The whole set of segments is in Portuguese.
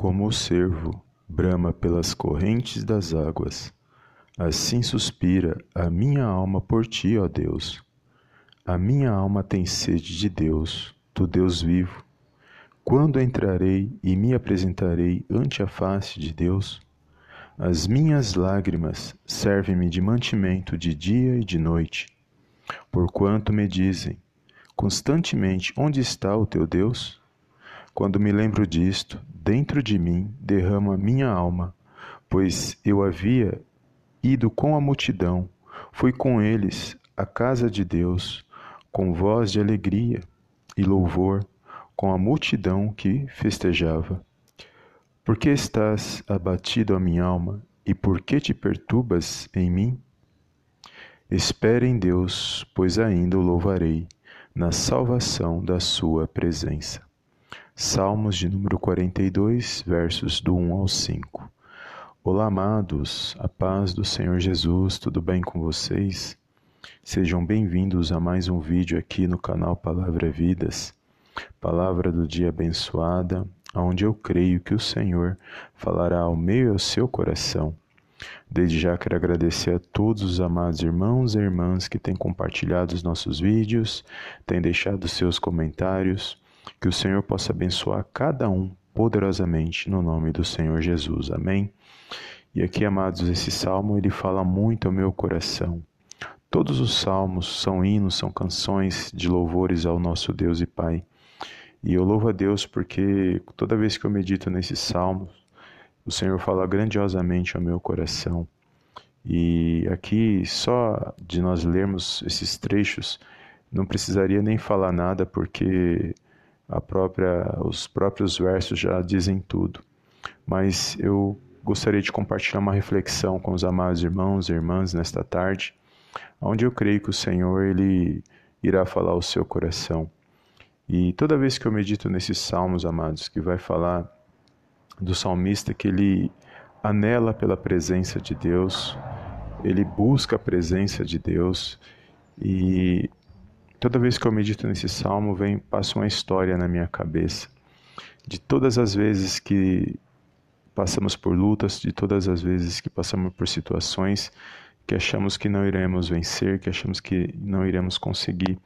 Como o cervo brama pelas correntes das águas, assim suspira a minha alma por ti, ó Deus. A minha alma tem sede de Deus, do Deus vivo. Quando entrarei e me apresentarei ante a face de Deus? As minhas lágrimas servem-me de mantimento de dia e de noite. Porquanto me dizem constantemente: Onde está o teu Deus? Quando me lembro disto, dentro de mim derrama minha alma, pois eu havia ido com a multidão, fui com eles à casa de Deus, com voz de alegria e louvor, com a multidão que festejava. Por que estás abatido a minha alma, e por que te perturbas em mim? Espere em Deus, pois ainda o louvarei, na salvação da sua presença. Salmos de número 42, versos do 1 ao 5. Olá, amados, a paz do Senhor Jesus, tudo bem com vocês? Sejam bem-vindos a mais um vídeo aqui no canal Palavra Vidas, palavra do dia abençoada, onde eu creio que o Senhor falará ao meio e ao seu coração. Desde já quero agradecer a todos os amados irmãos e irmãs que têm compartilhado os nossos vídeos, têm deixado seus comentários que o Senhor possa abençoar cada um poderosamente no nome do Senhor Jesus. Amém. E aqui, amados, esse salmo ele fala muito ao meu coração. Todos os salmos são hinos, são canções de louvores ao nosso Deus e Pai. E eu louvo a Deus porque toda vez que eu medito nesses salmos, o Senhor fala grandiosamente ao meu coração. E aqui, só de nós lermos esses trechos, não precisaria nem falar nada, porque a própria, os próprios versos já dizem tudo. Mas eu gostaria de compartilhar uma reflexão com os amados irmãos e irmãs nesta tarde, onde eu creio que o Senhor ele irá falar ao seu coração. E toda vez que eu medito nesses salmos, amados, que vai falar do salmista que ele anela pela presença de Deus, ele busca a presença de Deus e Toda vez que eu medito nesse salmo, vem passa uma história na minha cabeça de todas as vezes que passamos por lutas, de todas as vezes que passamos por situações que achamos que não iremos vencer, que achamos que não iremos conseguir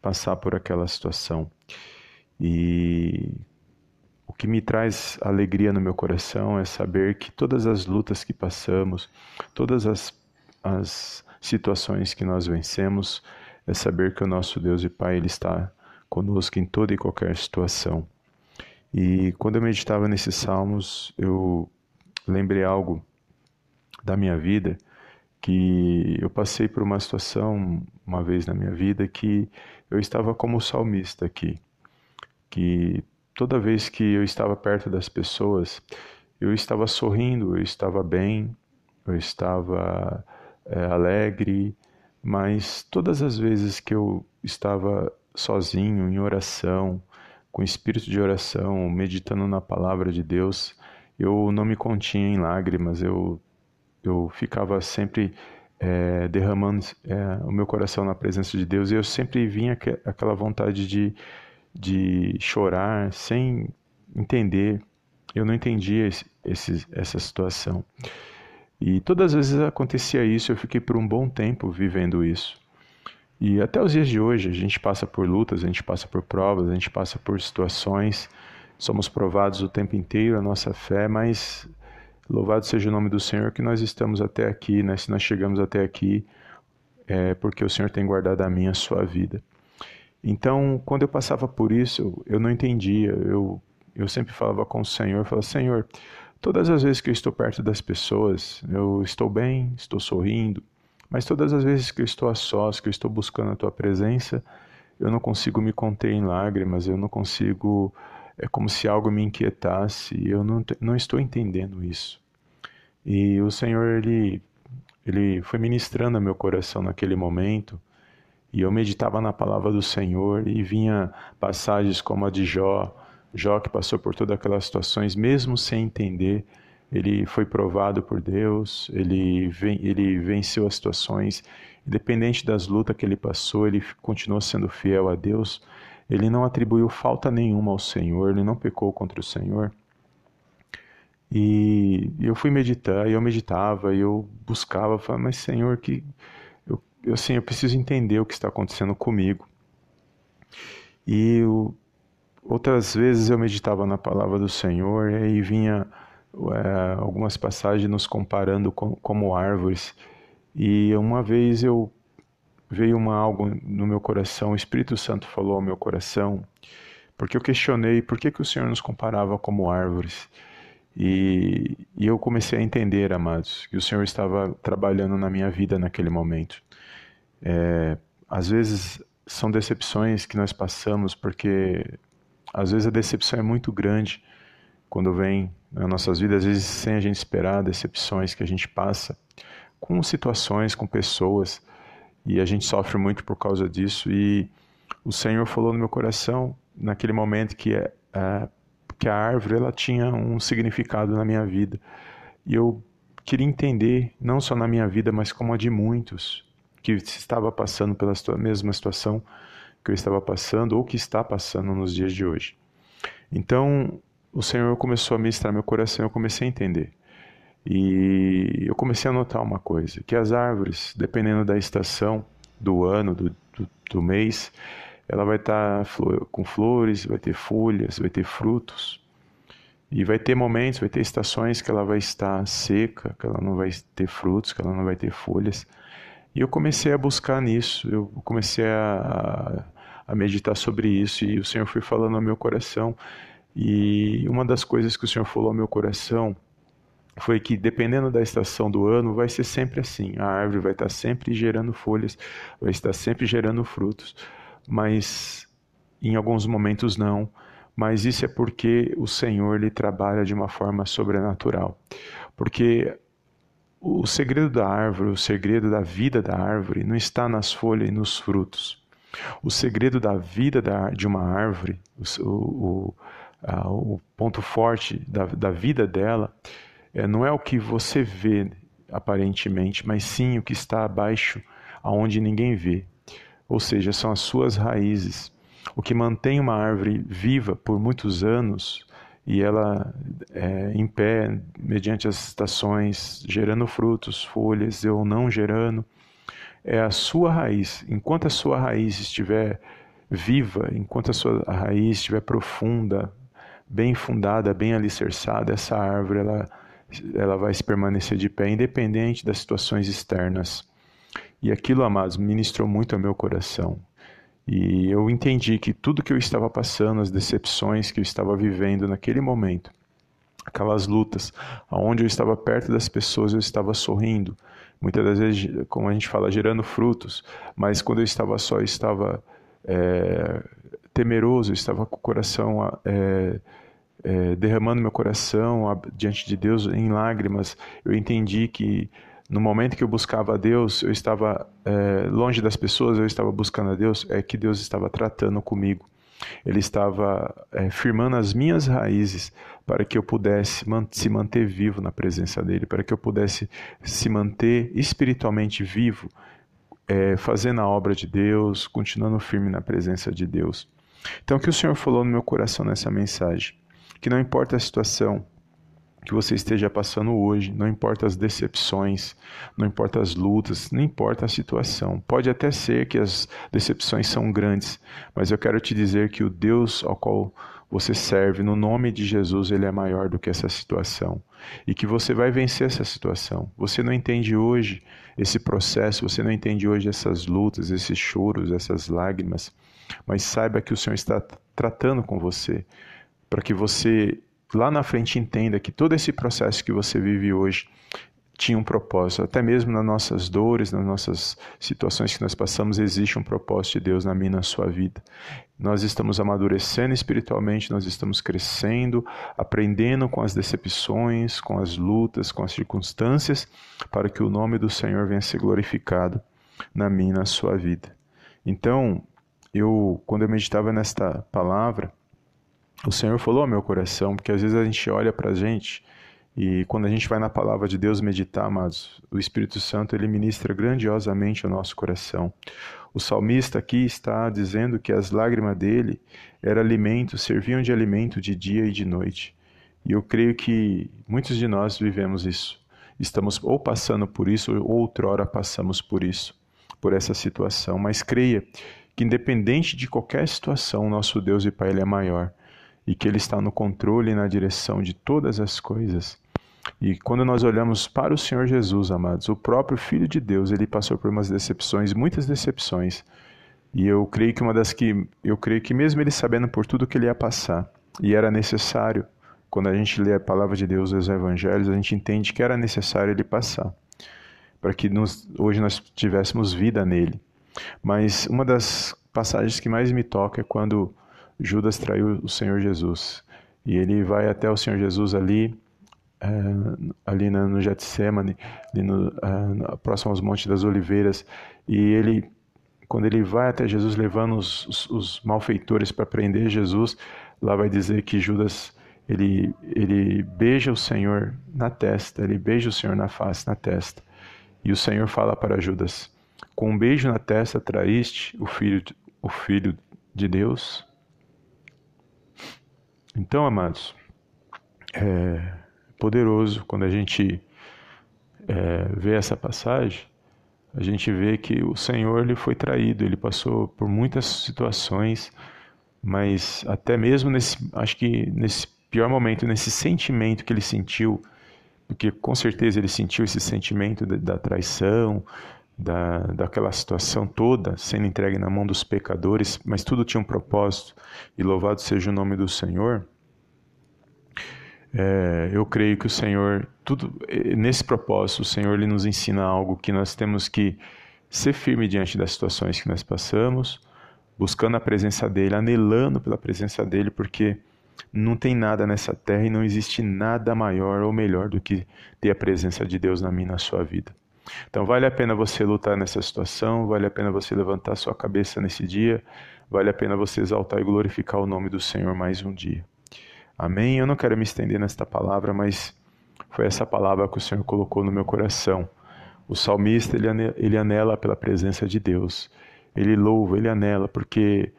passar por aquela situação. E o que me traz alegria no meu coração é saber que todas as lutas que passamos, todas as, as situações que nós vencemos, é saber que o nosso Deus e Pai ele está conosco em toda e qualquer situação. E quando eu meditava nesses salmos, eu lembrei algo da minha vida que eu passei por uma situação uma vez na minha vida que eu estava como salmista aqui, que toda vez que eu estava perto das pessoas, eu estava sorrindo, eu estava bem, eu estava é, alegre, mas todas as vezes que eu estava sozinho, em oração, com espírito de oração, meditando na palavra de Deus, eu não me continha em lágrimas, eu, eu ficava sempre é, derramando é, o meu coração na presença de Deus e eu sempre vinha aquela vontade de, de chorar sem entender. Eu não entendia esse, essa situação. E todas as vezes acontecia isso, eu fiquei por um bom tempo vivendo isso. E até os dias de hoje, a gente passa por lutas, a gente passa por provas, a gente passa por situações, somos provados o tempo inteiro a nossa fé, mas louvado seja o nome do Senhor que nós estamos até aqui, né? Se nós chegamos até aqui, é porque o Senhor tem guardado a minha a sua vida. Então, quando eu passava por isso, eu não entendia. Eu, eu sempre falava com o Senhor, falava, Senhor, Todas as vezes que eu estou perto das pessoas, eu estou bem, estou sorrindo, mas todas as vezes que eu estou a sós, que eu estou buscando a tua presença, eu não consigo me conter em lágrimas, eu não consigo, é como se algo me inquietasse, eu não, não estou entendendo isso. E o Senhor, ele, ele foi ministrando meu coração naquele momento, e eu meditava na palavra do Senhor, e vinha passagens como a de Jó, Jó, que passou por todas aquelas situações, mesmo sem entender, ele foi provado por Deus, ele, ele venceu as situações, independente das lutas que ele passou, ele continuou sendo fiel a Deus, ele não atribuiu falta nenhuma ao Senhor, ele não pecou contra o Senhor. E eu fui meditar, e eu meditava, e eu buscava, falava, mas Senhor, que eu, assim, eu preciso entender o que está acontecendo comigo. E eu, outras vezes eu meditava na palavra do Senhor, e vinha é, algumas passagens nos comparando com, como árvores. E uma vez eu veio uma algo no meu coração, o Espírito Santo falou ao meu coração, porque eu questionei por que, que o Senhor nos comparava como árvores. E, e eu comecei a entender, amados, que o Senhor estava trabalhando na minha vida naquele momento. É, às vezes são decepções que nós passamos, porque às vezes a decepção é muito grande quando vem nas nossas vidas, às vezes sem a gente esperar, decepções que a gente passa com situações, com pessoas, e a gente sofre muito por causa disso. E o Senhor falou no meu coração naquele momento que é, é que a árvore ela tinha um significado na minha vida. E eu queria entender, não só na minha vida, mas como a de muitos que estava passando pela mesma situação que eu estava passando ou que está passando nos dias de hoje. Então, o Senhor começou a ministrar meu coração, eu comecei a entender. E eu comecei a notar uma coisa, que as árvores, dependendo da estação, do ano, do, do, do mês, ela vai estar tá com flores, vai ter folhas, vai ter frutos. E vai ter momentos, vai ter estações que ela vai estar seca, que ela não vai ter frutos, que ela não vai ter folhas. E eu comecei a buscar nisso, eu comecei a, a meditar sobre isso e o Senhor foi falando ao meu coração. E uma das coisas que o Senhor falou ao meu coração foi que dependendo da estação do ano, vai ser sempre assim. A árvore vai estar sempre gerando folhas, vai estar sempre gerando frutos mas em alguns momentos não. Mas isso é porque o Senhor ele trabalha de uma forma sobrenatural. Porque o segredo da árvore, o segredo da vida da árvore não está nas folhas e nos frutos. O segredo da vida da, de uma árvore, o, o, a, o ponto forte da, da vida dela, é, não é o que você vê aparentemente, mas sim o que está abaixo, aonde ninguém vê, ou seja, são as suas raízes. O que mantém uma árvore viva por muitos anos e ela é, em pé, mediante as estações, gerando frutos, folhas ou não gerando, é a sua raiz. Enquanto a sua raiz estiver viva, enquanto a sua raiz estiver profunda, bem fundada, bem alicerçada, essa árvore ela, ela vai se permanecer de pé, independente das situações externas. E aquilo, amados, ministrou muito ao meu coração. E eu entendi que tudo que eu estava passando, as decepções que eu estava vivendo naquele momento, aquelas lutas, aonde eu estava perto das pessoas, eu estava sorrindo, muitas das vezes, como a gente fala, gerando frutos, mas quando eu estava só, eu estava é, temeroso, eu estava com o coração é, é, derramando meu coração diante de Deus em lágrimas. Eu entendi que no momento que eu buscava a Deus, eu estava é, longe das pessoas, eu estava buscando a Deus, é que Deus estava tratando comigo. Ele estava é, firmando as minhas raízes para que eu pudesse man se manter vivo na presença dele, para que eu pudesse se manter espiritualmente vivo, é, fazendo a obra de Deus, continuando firme na presença de Deus. Então, o que o Senhor falou no meu coração nessa mensagem? Que não importa a situação, que você esteja passando hoje, não importa as decepções, não importa as lutas, não importa a situação. Pode até ser que as decepções são grandes, mas eu quero te dizer que o Deus ao qual você serve, no nome de Jesus, ele é maior do que essa situação e que você vai vencer essa situação. Você não entende hoje esse processo, você não entende hoje essas lutas, esses choros, essas lágrimas, mas saiba que o Senhor está tratando com você para que você lá na frente entenda que todo esse processo que você vive hoje tinha um propósito. Até mesmo nas nossas dores, nas nossas situações que nós passamos, existe um propósito de Deus na minha e na sua vida. Nós estamos amadurecendo espiritualmente, nós estamos crescendo, aprendendo com as decepções, com as lutas, com as circunstâncias, para que o nome do Senhor venha ser glorificado na minha e na sua vida. Então, eu, quando eu meditava nesta palavra, o Senhor falou ao meu coração, porque às vezes a gente olha para a gente e quando a gente vai na palavra de Deus meditar, amados, o Espírito Santo ele ministra grandiosamente o nosso coração. O salmista aqui está dizendo que as lágrimas dele era alimento, serviam de alimento de dia e de noite. E eu creio que muitos de nós vivemos isso. Estamos ou passando por isso, ou outrora passamos por isso, por essa situação. Mas creia que, independente de qualquer situação, nosso Deus e Pai ele é maior e que Ele está no controle e na direção de todas as coisas. E quando nós olhamos para o Senhor Jesus, amados, o próprio Filho de Deus, ele passou por umas decepções, muitas decepções. E eu creio que uma das que eu creio que mesmo ele sabendo por tudo que ele ia passar, e era necessário, quando a gente lê a palavra de Deus, os evangelhos, a gente entende que era necessário ele passar, para que nos, hoje nós tivéssemos vida nele. Mas uma das passagens que mais me toca é quando Judas traiu o Senhor Jesus. E ele vai até o Senhor Jesus ali, é, ali no Getsemane, ali no, é, próximo aos Montes das Oliveiras, e ele, quando ele vai até Jesus levando os, os, os malfeitores para prender Jesus, lá vai dizer que Judas ele, ele beija o Senhor na testa, ele beija o Senhor na face, na testa. E o Senhor fala para Judas: Com um beijo na testa traíste o filho, o filho de Deus. Então, amados, é poderoso quando a gente é, vê essa passagem, a gente vê que o Senhor ele foi traído, ele passou por muitas situações, mas até mesmo nesse, acho que nesse pior momento, nesse sentimento que ele sentiu, porque com certeza ele sentiu esse sentimento da, da traição, da, daquela situação toda sendo entregue na mão dos pecadores, mas tudo tinha um propósito, e louvado seja o nome do Senhor. É, eu creio que o Senhor, tudo nesse propósito, o Senhor ele nos ensina algo que nós temos que ser firme diante das situações que nós passamos, buscando a presença dele, anelando pela presença dele, porque não tem nada nessa terra e não existe nada maior ou melhor do que ter a presença de Deus na minha na sua vida. Então vale a pena você lutar nessa situação, vale a pena você levantar sua cabeça nesse dia, vale a pena você exaltar e glorificar o nome do Senhor mais um dia. Amém? Eu não quero me estender nesta palavra, mas foi essa palavra que o Senhor colocou no meu coração. O salmista, ele anela pela presença de Deus. Ele louva, ele anela, porque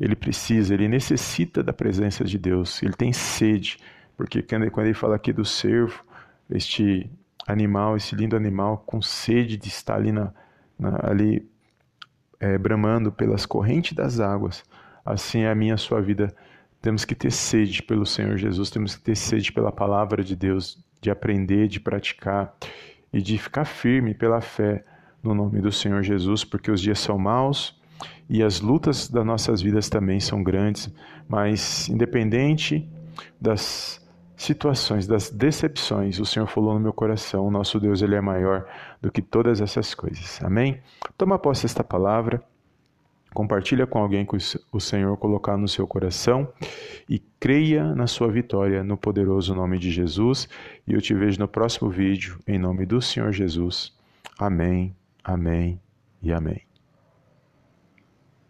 ele precisa, ele necessita da presença de Deus. Ele tem sede, porque quando ele fala aqui do servo, este animal, esse lindo animal com sede de estar ali, na, na ali é, bramando pelas correntes das águas. Assim é a minha a sua vida. Temos que ter sede pelo Senhor Jesus, temos que ter sede pela palavra de Deus, de aprender, de praticar e de ficar firme pela fé no nome do Senhor Jesus, porque os dias são maus e as lutas das nossas vidas também são grandes, mas independente das situações, das decepções, o Senhor falou no meu coração, o nosso Deus ele é maior do que todas essas coisas. Amém? Toma posse desta palavra, compartilha com alguém que o Senhor colocar no seu coração e creia na sua vitória no poderoso nome de Jesus. E eu te vejo no próximo vídeo em nome do Senhor Jesus. Amém. Amém e amém.